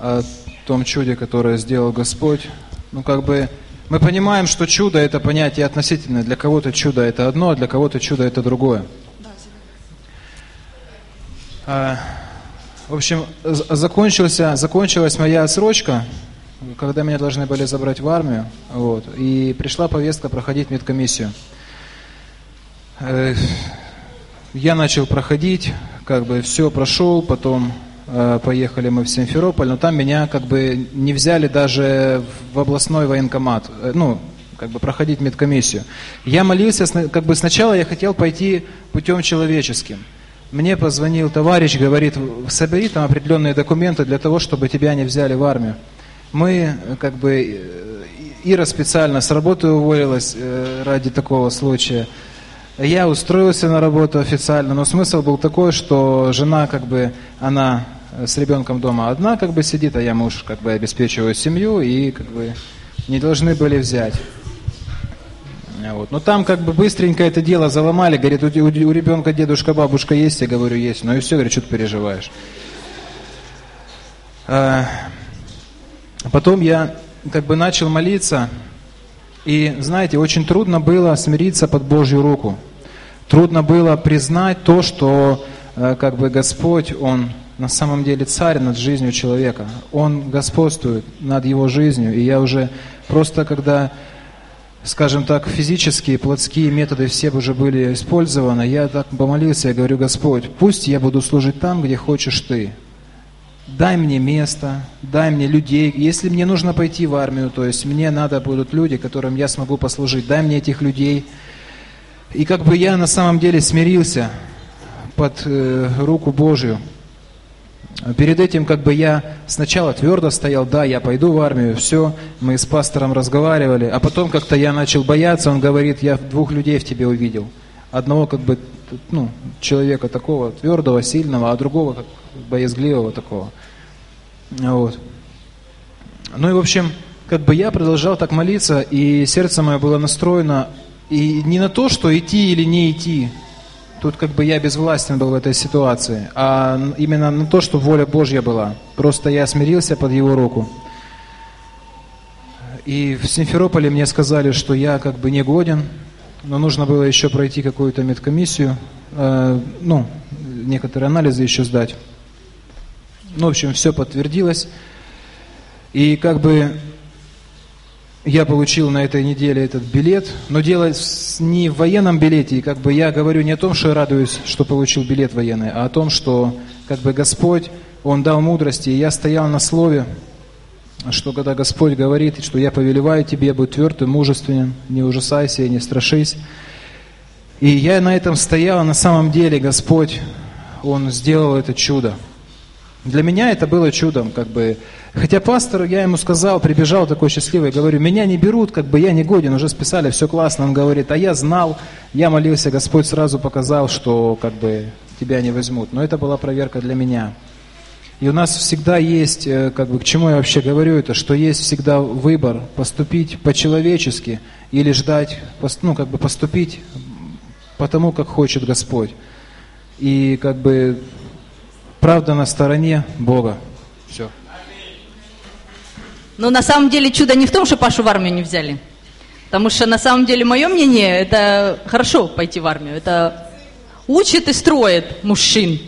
о том чуде, которое сделал Господь. Ну, как бы, мы понимаем, что чудо – это понятие относительное. Для кого-то чудо – это одно, а для кого-то чудо – это другое. А, в общем, закончился, закончилась моя отсрочка, когда меня должны были забрать в армию, вот, и пришла повестка проходить медкомиссию. Э, я начал проходить, как бы все прошел, потом поехали мы в Симферополь, но там меня как бы не взяли даже в областной военкомат, э, ну, как бы проходить медкомиссию. Я молился, как бы сначала я хотел пойти путем человеческим. Мне позвонил товарищ, говорит, собери там определенные документы для того, чтобы тебя не взяли в армию. Мы, как бы, Ира специально с работы уволилась ради такого случая. Я устроился на работу официально, но смысл был такой, что жена, как бы, она с ребенком дома одна, как бы, сидит, а я муж, как бы, обеспечиваю семью, и, как бы, не должны были взять. Вот. Но там как бы быстренько это дело заломали, говорит, у, у, у ребенка дедушка, бабушка есть, я говорю, есть. Ну и все, говорит, что ты переживаешь. А, потом я как бы начал молиться, и, знаете, очень трудно было смириться под Божью руку. Трудно было признать то, что э, как бы Господь, Он на самом деле царь над жизнью человека. Он господствует над его жизнью. И я уже просто, когда, скажем так, физические, плотские методы все уже были использованы, я так помолился, я говорю, Господь, пусть я буду служить там, где хочешь Ты. Дай мне место, дай мне людей. Если мне нужно пойти в армию, то есть мне надо будут люди, которым я смогу послужить, дай мне этих людей – и как бы я на самом деле смирился под э, руку Божью. Перед этим как бы я сначала твердо стоял, да, я пойду в армию, все, мы с пастором разговаривали, а потом как-то я начал бояться, он говорит, я двух людей в тебе увидел. Одного как бы, ну, человека такого твердого, сильного, а другого как боязгливого такого. Вот. Ну и в общем, как бы я продолжал так молиться, и сердце мое было настроено и не на то, что идти или не идти. Тут как бы я безвластен был в этой ситуации, а именно на то, что воля Божья была. Просто я смирился под Его руку. И в Симферополе мне сказали, что я как бы не годен, но нужно было еще пройти какую-то медкомиссию, э, ну, некоторые анализы еще сдать. Ну, в общем, все подтвердилось. И как бы я получил на этой неделе этот билет, но дело не в военном билете, и как бы я говорю не о том, что я радуюсь, что получил билет военный, а о том, что как бы Господь, Он дал мудрости, и я стоял на слове, что когда Господь говорит, что я повелеваю тебе, будь твердым, мужественным, не ужасайся не страшись. И я на этом стоял, на самом деле Господь, Он сделал это чудо. Для меня это было чудом, как бы. Хотя пастор, я ему сказал, прибежал такой счастливый, говорю, меня не берут, как бы я не годен, уже списали, все классно. Он говорит, а я знал, я молился, Господь сразу показал, что как бы тебя не возьмут. Но это была проверка для меня. И у нас всегда есть, э, как бы, к чему я вообще говорю это, что есть всегда выбор поступить по-человечески или ждать, ну, как бы поступить по тому, как хочет Господь. И как бы Правда на стороне Бога. Все. Но на самом деле чудо не в том, что Пашу в армию не взяли. Потому что на самом деле мое мнение, это хорошо пойти в армию. Это учит и строит мужчин.